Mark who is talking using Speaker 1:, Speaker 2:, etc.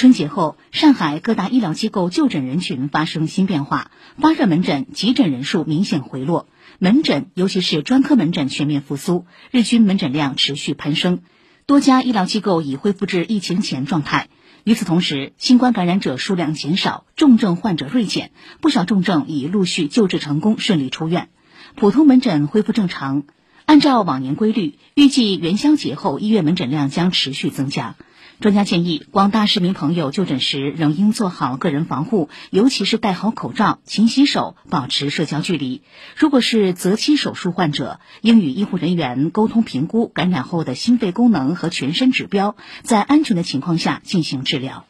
Speaker 1: 春节后，上海各大医疗机构就诊人群发生新变化，发热门诊、急诊人数明显回落，门诊尤其是专科门诊全面复苏，日均门诊量持续攀升，多家医疗机构已恢复至疫情前状态。与此同时，新冠感染者数量减少，重症患者锐减，不少重症已陆续救治成功，顺利出院，普通门诊恢复正常。按照往年规律，预计元宵节后医院门诊量将持续增加。专家建议，广大市民朋友就诊时仍应做好个人防护，尤其是戴好口罩、勤洗手、保持社交距离。如果是择期手术患者，应与医护人员沟通评估感染后的心肺功能和全身指标，在安全的情况下进行治疗。